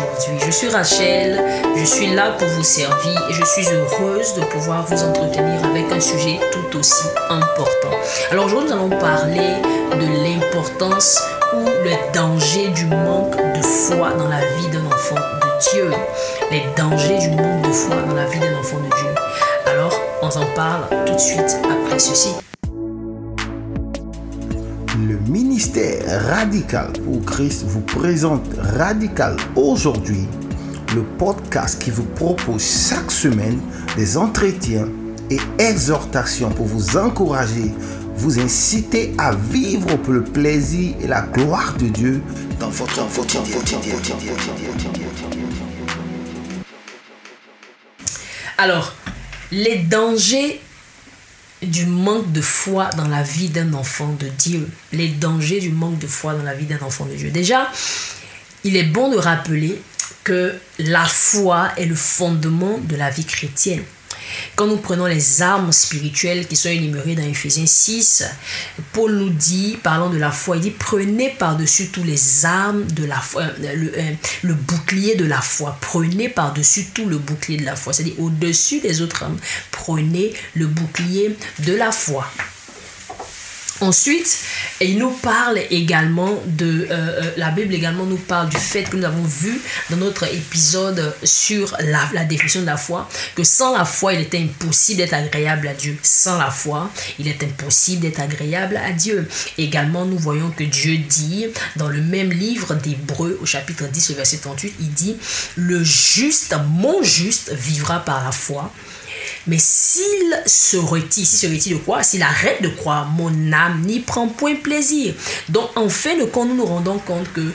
aujourd'hui. Je suis Rachel, je suis là pour vous servir et je suis heureuse de pouvoir vous entretenir avec un sujet tout aussi important. Alors aujourd'hui, nous allons parler de l'importance ou le danger du manque de foi dans la vie d'un enfant de Dieu. Les dangers du manque de foi dans la vie d'un enfant de Dieu. Alors, on en parle tout de suite après ceci. Radical pour Christ vous présente Radical aujourd'hui, le podcast qui vous propose chaque semaine des entretiens et exhortations pour vous encourager, vous inciter à vivre pour le plaisir et la gloire de Dieu dans votre. Alors, les dangers du manque de foi dans la vie d'un enfant de Dieu. Les dangers du manque de foi dans la vie d'un enfant de Dieu. Déjà, il est bon de rappeler que la foi est le fondement de la vie chrétienne. Quand nous prenons les armes spirituelles qui sont énumérées dans Ephésiens 6, Paul nous dit, parlant de la foi, il dit prenez par-dessus tous les armes de la foi, euh, le, euh, le bouclier de la foi. Prenez par-dessus tout le bouclier de la foi. C'est-à-dire au-dessus des autres armes, prenez le bouclier de la foi. Ensuite, il nous parle également de... Euh, euh, la Bible également nous parle du fait que nous avons vu dans notre épisode sur la, définition de la foi, que sans la foi, il était impossible d'être agréable à Dieu. Sans la foi, il est impossible d'être agréable à Dieu. Également, nous voyons que Dieu dit dans le même livre d'Hébreu, au chapitre 10, verset 38, il dit, le juste, mon juste, vivra par la foi. Mais s'il se retire, s'il se retire de quoi? S'il arrête de croire, mon âme n'y prend point plaisir. Donc, en fait, quand nous nous rendons compte que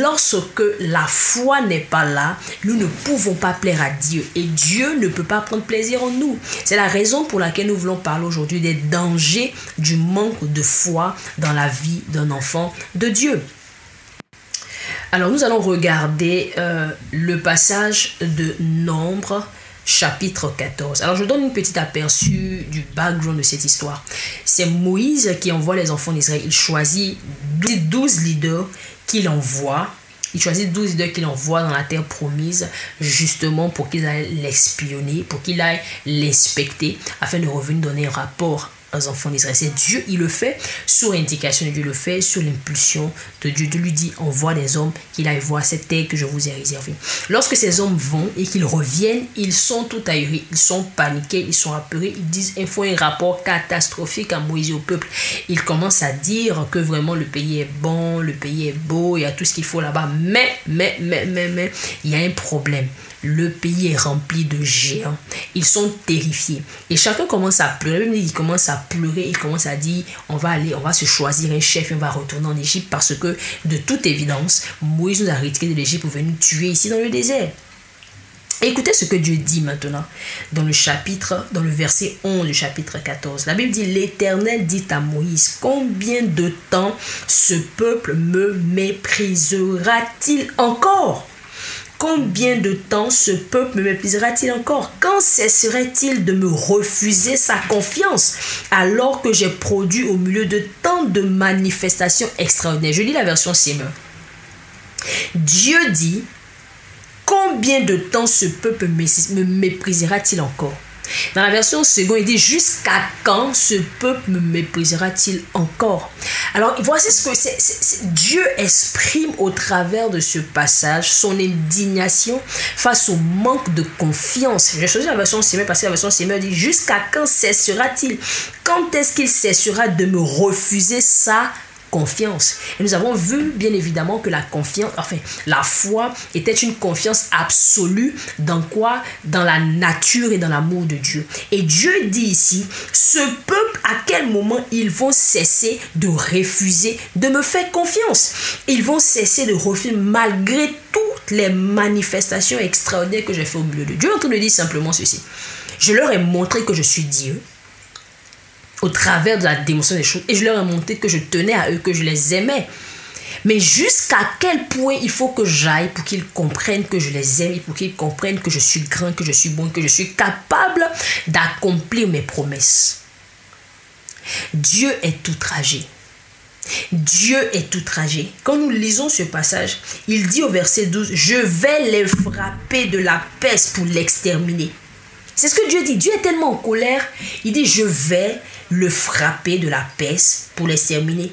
lorsque la foi n'est pas là, nous ne pouvons pas plaire à Dieu. Et Dieu ne peut pas prendre plaisir en nous. C'est la raison pour laquelle nous voulons parler aujourd'hui des dangers du manque de foi dans la vie d'un enfant de Dieu. Alors nous allons regarder euh, le passage de Nombre chapitre 14. Alors je donne une petite aperçu du background de cette histoire. C'est Moïse qui envoie les enfants d'Israël. Il choisit 12 leaders qu'il envoie. Il choisit 12 leaders qu'il envoie dans la terre promise justement pour qu'ils aillent l'espionner, pour qu'il aille l'inspecter afin de revenir donner un rapport enfants d'Israël. C'est Dieu, il le fait sur indication de Dieu, le fait sur l'impulsion de Dieu. de lui dit envoie des hommes qu'il aille voir cette terre que je vous ai réservée. Lorsque ces hommes vont et qu'ils reviennent, ils sont tout ahuris, ils sont paniqués, ils sont apeurés, ils disent il faut un rapport catastrophique à Moïse et au peuple. Ils commencent à dire que vraiment le pays est bon, le pays est beau, il y a tout ce qu'il faut là-bas. Mais, mais, mais, mais, mais, il y a un problème le pays est rempli de géants. Ils sont terrifiés. Et chacun commence à pleurer. Même il commence à pleurer. Il commence à dire, on va aller, on va se choisir un chef on va retourner en Égypte parce que, de toute évidence, Moïse nous a retirés de l'Égypte pour venir nous tuer ici dans le désert. Écoutez ce que Dieu dit maintenant dans le chapitre, dans le verset 11 du chapitre 14. La Bible dit, l'Éternel dit à Moïse, combien de temps ce peuple me méprisera-t-il encore? Combien de temps ce peuple me méprisera-t-il encore? Quand cesserait-il de me refuser sa confiance? Alors que j'ai produit au milieu de tant de manifestations extraordinaires. Je lis la version Simon. Dieu dit, combien de temps ce peuple me méprisera-t-il encore? Dans la version seconde, il dit Jusqu'à quand ce peuple me méprisera-t-il encore? Alors, voici ce que c'est. Dieu exprime au travers de ce passage son indignation face au manque de confiance. J'ai choisi la version Simon parce que la version Simon dit Jusqu'à quand cessera-t-il? Quand est-ce qu'il cessera de me refuser ça confiance. Et nous avons vu bien évidemment que la confiance, enfin la foi était une confiance absolue dans quoi? Dans la nature et dans l'amour de Dieu. Et Dieu dit ici, ce peuple, à quel moment ils vont cesser de refuser de me faire confiance? Ils vont cesser de refuser malgré toutes les manifestations extraordinaires que j'ai fait au milieu de Dieu. En train de dire simplement ceci. Je leur ai montré que je suis Dieu au travers de la démonstration des choses. Et je leur ai montré que je tenais à eux, que je les aimais. Mais jusqu'à quel point il faut que j'aille pour qu'ils comprennent que je les aime et pour qu'ils comprennent que je suis grand, que je suis bon, que je suis capable d'accomplir mes promesses. Dieu est outragé. Dieu est outragé. Quand nous lisons ce passage, il dit au verset 12, je vais les frapper de la peste pour l'exterminer. C'est ce que Dieu dit. Dieu est tellement en colère, il dit, je vais le frapper de la peste pour l'exterminer.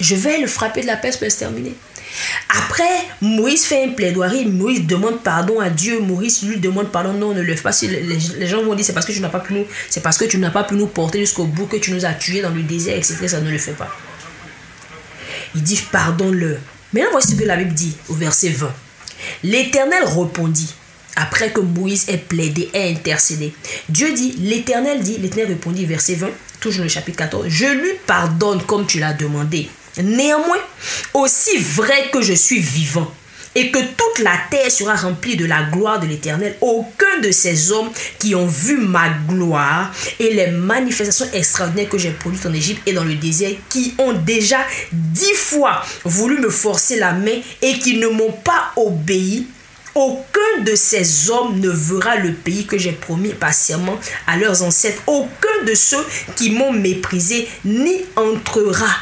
Je vais le frapper de la peste pour l'exterminer. Après, Moïse fait un plaidoirie, Moïse demande pardon à Dieu, Moïse lui demande pardon, non, ne le fais pas. les, gens vont dire c'est parce que tu n'as pas pu nous, c'est parce que tu n'as pas pu nous porter jusqu'au bout, que tu nous as tués dans le désert, etc. Ça ne le fait pas. Il dit pardonne-le. Maintenant, voici ce que la Bible dit au verset 20. L'Éternel répondit, après que Moïse ait plaidé, ait intercédé. Dieu dit, l'Éternel dit, l'Éternel répondit, verset 20, toujours le chapitre 14, je lui pardonne comme tu l'as demandé. Néanmoins, aussi vrai que je suis vivant, et que toute la terre sera remplie de la gloire de l'Éternel. Aucun de ces hommes qui ont vu ma gloire et les manifestations extraordinaires que j'ai produites en Égypte et dans le désert, qui ont déjà dix fois voulu me forcer la main et qui ne m'ont pas obéi, aucun de ces hommes ne verra le pays que j'ai promis patiemment à leurs ancêtres. Aucun de ceux qui m'ont méprisé n'y entrera.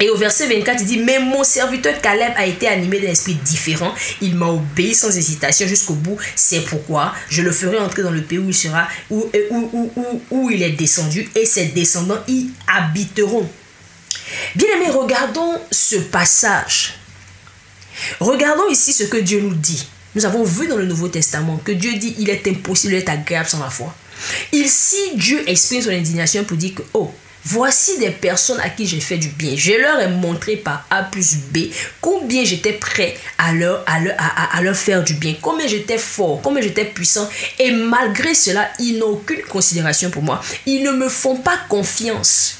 Et au verset 24, il dit, mais mon serviteur Caleb a été animé d'un esprit différent. Il m'a obéi sans hésitation jusqu'au bout. C'est pourquoi je le ferai entrer dans le pays où il sera, où, où, où, où il est descendu, et ses descendants y habiteront. Bien aimés, regardons ce passage. Regardons ici ce que Dieu nous dit. Nous avons vu dans le Nouveau Testament que Dieu dit il est impossible d'être agréable sans la foi. Ici, Dieu exprime son indignation pour dire que, oh, Voici des personnes à qui j'ai fait du bien. Je leur ai montré par A plus B combien j'étais prêt à leur, à, leur, à, leur faire du bien, combien j'étais fort, combien j'étais puissant. Et malgré cela, ils n'ont aucune considération pour moi. Ils ne me font pas confiance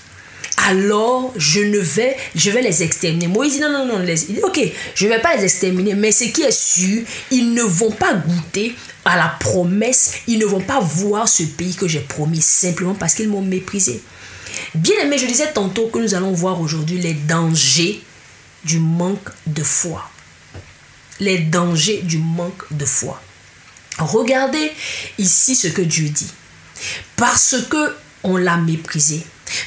alors je ne vais, je vais les exterminer. Moïse dit non, non, non, ok, je ne vais pas les exterminer, mais ce qui est sûr, ils ne vont pas goûter à la promesse, ils ne vont pas voir ce pays que j'ai promis simplement parce qu'ils m'ont méprisé. Bien aimé, je disais tantôt que nous allons voir aujourd'hui les dangers du manque de foi. Les dangers du manque de foi. Regardez ici ce que Dieu dit. Parce que on l'a méprisé,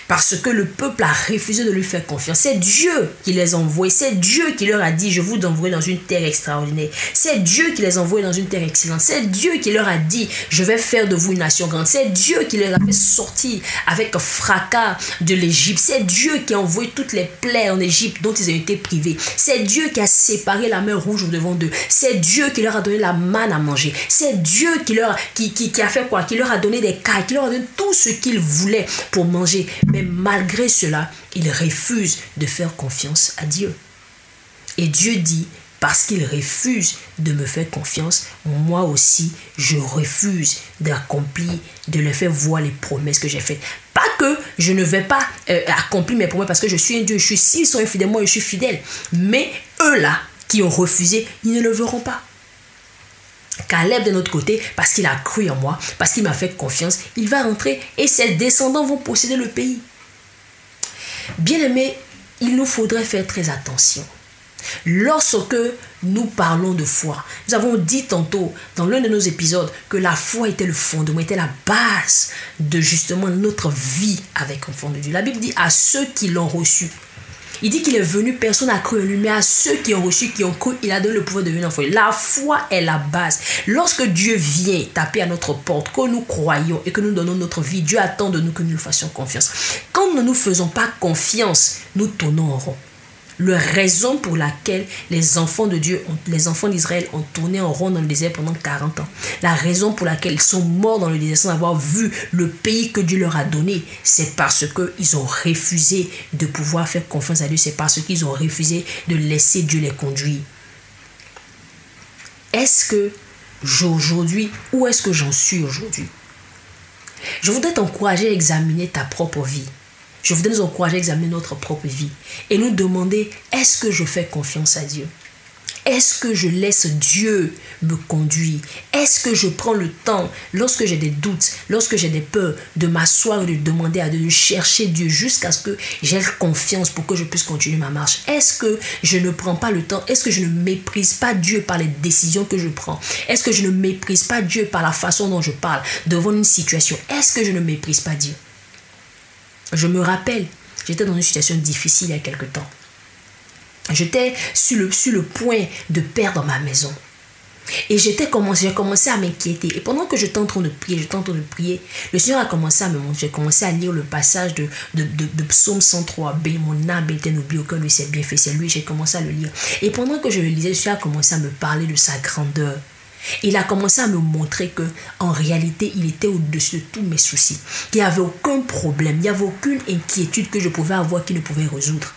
parce que le peuple a refusé de lui faire confiance. C'est Dieu qui les a envoyés. C'est Dieu qui leur a dit, je vous envoie dans une terre extraordinaire. C'est Dieu qui les a envoyés dans une terre excellente. C'est Dieu qui leur a dit, je vais faire de vous une nation grande. C'est Dieu qui les a fait sortir avec fracas de l'Égypte. C'est Dieu qui a envoyé toutes les plaies en Égypte dont ils ont été privés. C'est Dieu qui a séparé la mer rouge devant d'eux. C'est Dieu qui leur a donné la manne à manger. C'est Dieu qui leur qui, a fait quoi? Qui leur a donné des cailles, qui leur a donné tout ce qu'ils voulaient pour manger. Mais malgré cela, ils refusent de faire confiance à Dieu. Et Dieu dit, parce qu'ils refusent de me faire confiance, moi aussi, je refuse d'accomplir, de leur faire voir les promesses que j'ai faites. Pas que je ne vais pas euh, accomplir mes promesses parce que je suis un Dieu, je suis, s'ils sont infidèles, moi je suis fidèle. Mais eux là, qui ont refusé, ils ne le verront pas. Caleb de notre côté, parce qu'il a cru en moi, parce qu'il m'a fait confiance, il va rentrer et ses descendants vont posséder le pays. Bien aimé, il nous faudrait faire très attention. Lorsque nous parlons de foi, nous avons dit tantôt dans l'un de nos épisodes que la foi était le fondement, était la base de justement notre vie avec fond de Dieu. La Bible dit à ceux qui l'ont reçu, il dit qu'il est venu, personne n'a cru en lui, mais à ceux qui ont reçu, qui ont cru, il a donné le pouvoir de devenir enfant. La foi est la base. Lorsque Dieu vient taper à notre porte, que nous croyons et que nous donnons notre vie, Dieu attend de nous que nous lui fassions confiance. Quand nous ne nous faisons pas confiance, nous tournons en rond la raison pour laquelle les enfants de Dieu, les enfants d'Israël ont tourné en rond dans le désert pendant 40 ans. La raison pour laquelle ils sont morts dans le désert sans avoir vu le pays que Dieu leur a donné, c'est parce qu'ils ont refusé de pouvoir faire confiance à Dieu. C'est parce qu'ils ont refusé de laisser Dieu les conduire. Est-ce que aujourd'hui, où est-ce que j'en suis aujourd'hui? Je voudrais t'encourager à examiner ta propre vie. Je voudrais nous encourager à examiner notre propre vie et nous demander, est-ce que je fais confiance à Dieu? Est-ce que je laisse Dieu me conduire? Est-ce que je prends le temps, lorsque j'ai des doutes, lorsque j'ai des peurs, de m'asseoir et de demander à chercher Dieu jusqu'à ce que j'ai confiance pour que je puisse continuer ma marche? Est-ce que je ne prends pas le temps? Est-ce que je ne méprise pas Dieu par les décisions que je prends? Est-ce que je ne méprise pas Dieu par la façon dont je parle devant une situation? Est-ce que je ne méprise pas Dieu? Je me rappelle j'étais dans une situation difficile il y a quelque temps. J'étais sur le, point de perdre ma maison. Et j'étais j'ai commencé à m'inquiéter. Et pendant que j'étais en train de prier, j'étais en train de prier, le Seigneur a commencé à me montrer. J'ai commencé à lire le passage de, de, de, Psaume 103b. Mon âme était n'oublie aucun lui s'est bien fait. C'est lui, j'ai commencé à le lire. Et pendant que je le lisais, le Seigneur a commencé à me parler de sa grandeur. Il a commencé à me montrer que en réalité, il était au-dessus de tous mes soucis. Qu'il n'y avait aucun problème, il n'y avait aucune inquiétude que je pouvais avoir qu'il ne pouvait résoudre.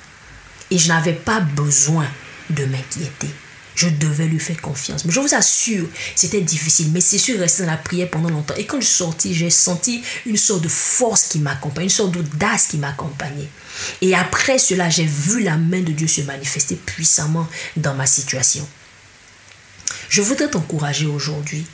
Et je n'avais pas besoin de m'inquiéter. Je devais lui faire confiance. Mais je vous assure, c'était difficile. Mais c'est sûr, rester dans la prière pendant longtemps. Et quand je suis sortie, j'ai senti une sorte de force qui m'accompagnait, une sorte d'audace qui m'accompagnait. Et après cela, j'ai vu la main de Dieu se manifester puissamment dans ma situation. Je voudrais t'encourager aujourd'hui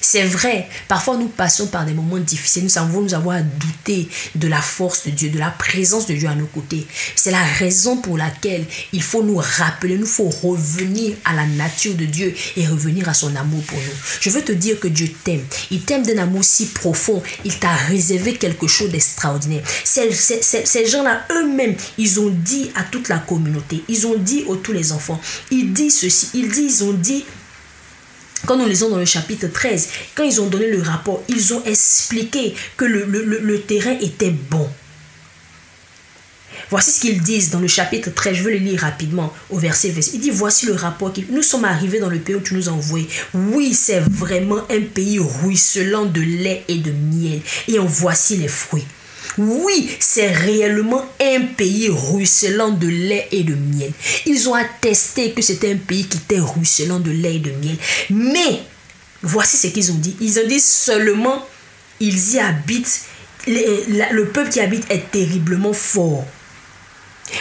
c'est vrai, parfois nous passons par des moments difficiles, nous savons nous avoir à douter de la force de Dieu, de la présence de Dieu à nos côtés. C'est la raison pour laquelle il faut nous rappeler, il faut revenir à la nature de Dieu et revenir à son amour pour nous. Je veux te dire que Dieu t'aime. Il t'aime d'un amour si profond. Il t'a réservé quelque chose d'extraordinaire. Ces, ces gens-là, eux-mêmes, ils ont dit à toute la communauté, ils ont dit à tous les enfants, ils disent ceci, ils disent, ils ont dit quand nous lisons dans le chapitre 13, quand ils ont donné le rapport, ils ont expliqué que le, terrain était bon. Voici ce qu'ils disent dans le chapitre 13, je vais le lire rapidement au verset 20. Il dit, voici le rapport. Nous sommes arrivés dans le pays où tu nous as envoyés. Oui, c'est vraiment un pays ruisselant de lait et de miel. Et en voici les fruits. Oui, c'est réellement un pays ruisselant de lait et de miel. Ils ont attesté que c'était un pays qui était ruisselant de lait et de miel. Mais, voici ce qu'ils ont dit. Ils ont dit seulement, ils y habitent. Le, peuple qui habite est terriblement fort.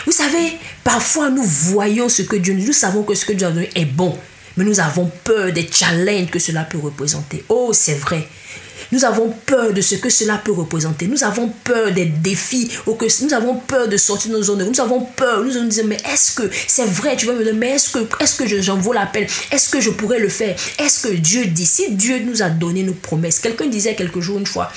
Vous savez, parfois nous voyons ce que Dieu nous, nous savons que ce que Dieu donné est bon, mais nous avons peur des challenges que cela peut représenter. Oh, c'est vrai. Nous avons peur de ce que cela peut représenter. Nous avons peur des défis. Ou que, nous avons peur de sortir de nos zones. Nous avons peur. Nous nous disons, mais est-ce que c'est vrai? Tu vas me dire, mais est-ce que, est j'en la Est-ce que je pourrais le faire? Est-ce que Dieu dit Si Dieu nous a donné nos promesses. Quelqu'un disait quelques jours une fois,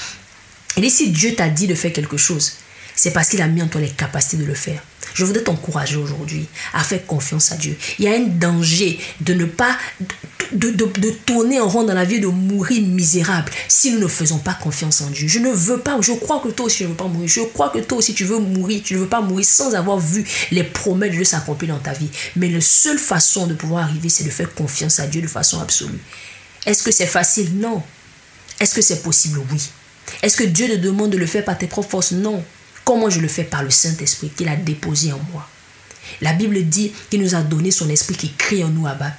il dit, si Dieu t'a dit de faire quelque chose, c'est parce qu'il a mis en toi les capacités de le faire. Je voudrais t'encourager aujourd'hui à faire confiance à Dieu. Il y a un danger de ne pas, de, de, tourner en rond dans la vie, de mourir misérable si nous ne faisons pas confiance en Dieu. Je ne veux pas, je crois que toi aussi tu ne veux pas mourir. Je crois que toi aussi tu veux mourir. Tu ne veux pas mourir sans avoir vu les promesses de Dieu s'accomplir dans ta vie. Mais la seule façon de pouvoir arriver, c'est de faire confiance à Dieu de façon absolue. Est-ce que c'est facile? Non. Est-ce que c'est possible? Oui. Est-ce que Dieu te demande de le faire par tes propres forces? Non. Comment je le fais Par le Saint-Esprit qu'il a déposé en moi. La Bible dit qu'il nous a donné son esprit qui crie en nous à bas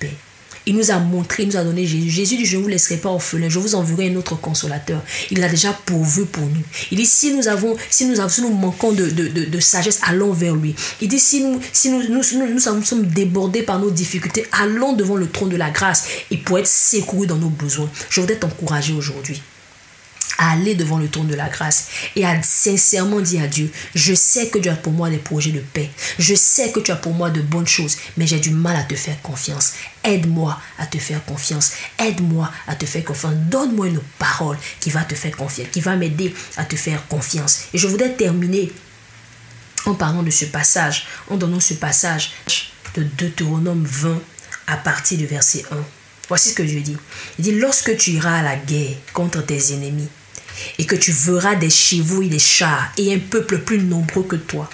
Il nous a montré, il nous a donné Jésus. Jésus dit, je ne vous laisserai pas orphelin, je vous enverrai un autre consolateur. Il a déjà pourvu pour nous. Il dit, si nous avons, si nous, avons, si nous manquons de, sagesse, allons vers lui. Il dit, si nous, si nous, nous, sommes débordés par nos difficultés, allons devant le trône de la grâce et pour être secourus dans nos besoins. Je voudrais t'encourager aujourd'hui à aller devant le trône de la grâce et à sincèrement dire à Dieu, je sais que tu as pour moi des projets de paix, je sais que tu as pour moi de bonnes choses, mais j'ai du mal à te faire confiance. Aide-moi à te faire confiance, aide-moi à te faire confiance, donne-moi une parole qui va te faire confiance, qui va m'aider à te faire confiance. Et je voudrais terminer en parlant de ce passage, en donnant ce passage de Deutéronome 20 à partir du verset 1. Voici ce que Dieu dit. Il dit, lorsque tu iras à la guerre contre tes ennemis, et que tu verras des chevaux et des chars et un peuple plus nombreux que toi.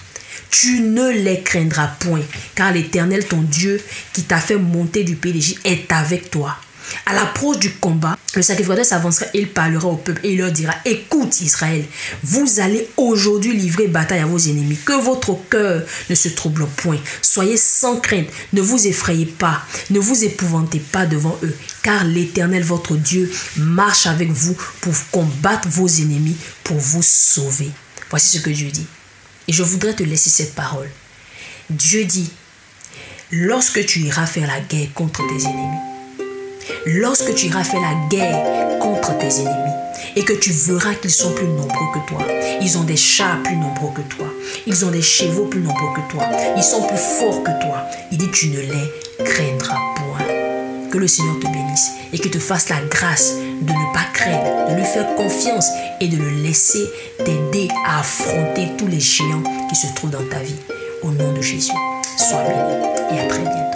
Tu ne les craindras point, car l'Éternel, ton Dieu, qui t'a fait monter du pays d'Égypte, est avec toi. À l'approche du combat, le sacrificateur s'avancera et il parlera au peuple et il leur dira Écoute Israël, vous allez aujourd'hui livrer bataille à vos ennemis. Que votre cœur ne se trouble point. Soyez sans crainte, ne vous effrayez pas, ne vous épouvantez pas devant eux, car l'Éternel votre Dieu marche avec vous pour combattre vos ennemis, pour vous sauver. Voici ce que Dieu dit. Et je voudrais te laisser cette parole. Dieu dit Lorsque tu iras faire la guerre contre tes ennemis, lorsque tu iras faire la guerre contre tes ennemis et que tu verras qu'ils sont plus nombreux que toi. Ils ont des chats plus nombreux que toi. Ils ont des chevaux plus nombreux que toi. Ils sont plus forts que toi. Il dit, tu ne les craindras point. Que le Seigneur te bénisse et qu'il te fasse la grâce de ne pas craindre, de lui faire confiance et de le laisser t'aider à affronter tous les géants qui se trouvent dans ta vie. Au nom de Jésus, sois béni et à très bientôt.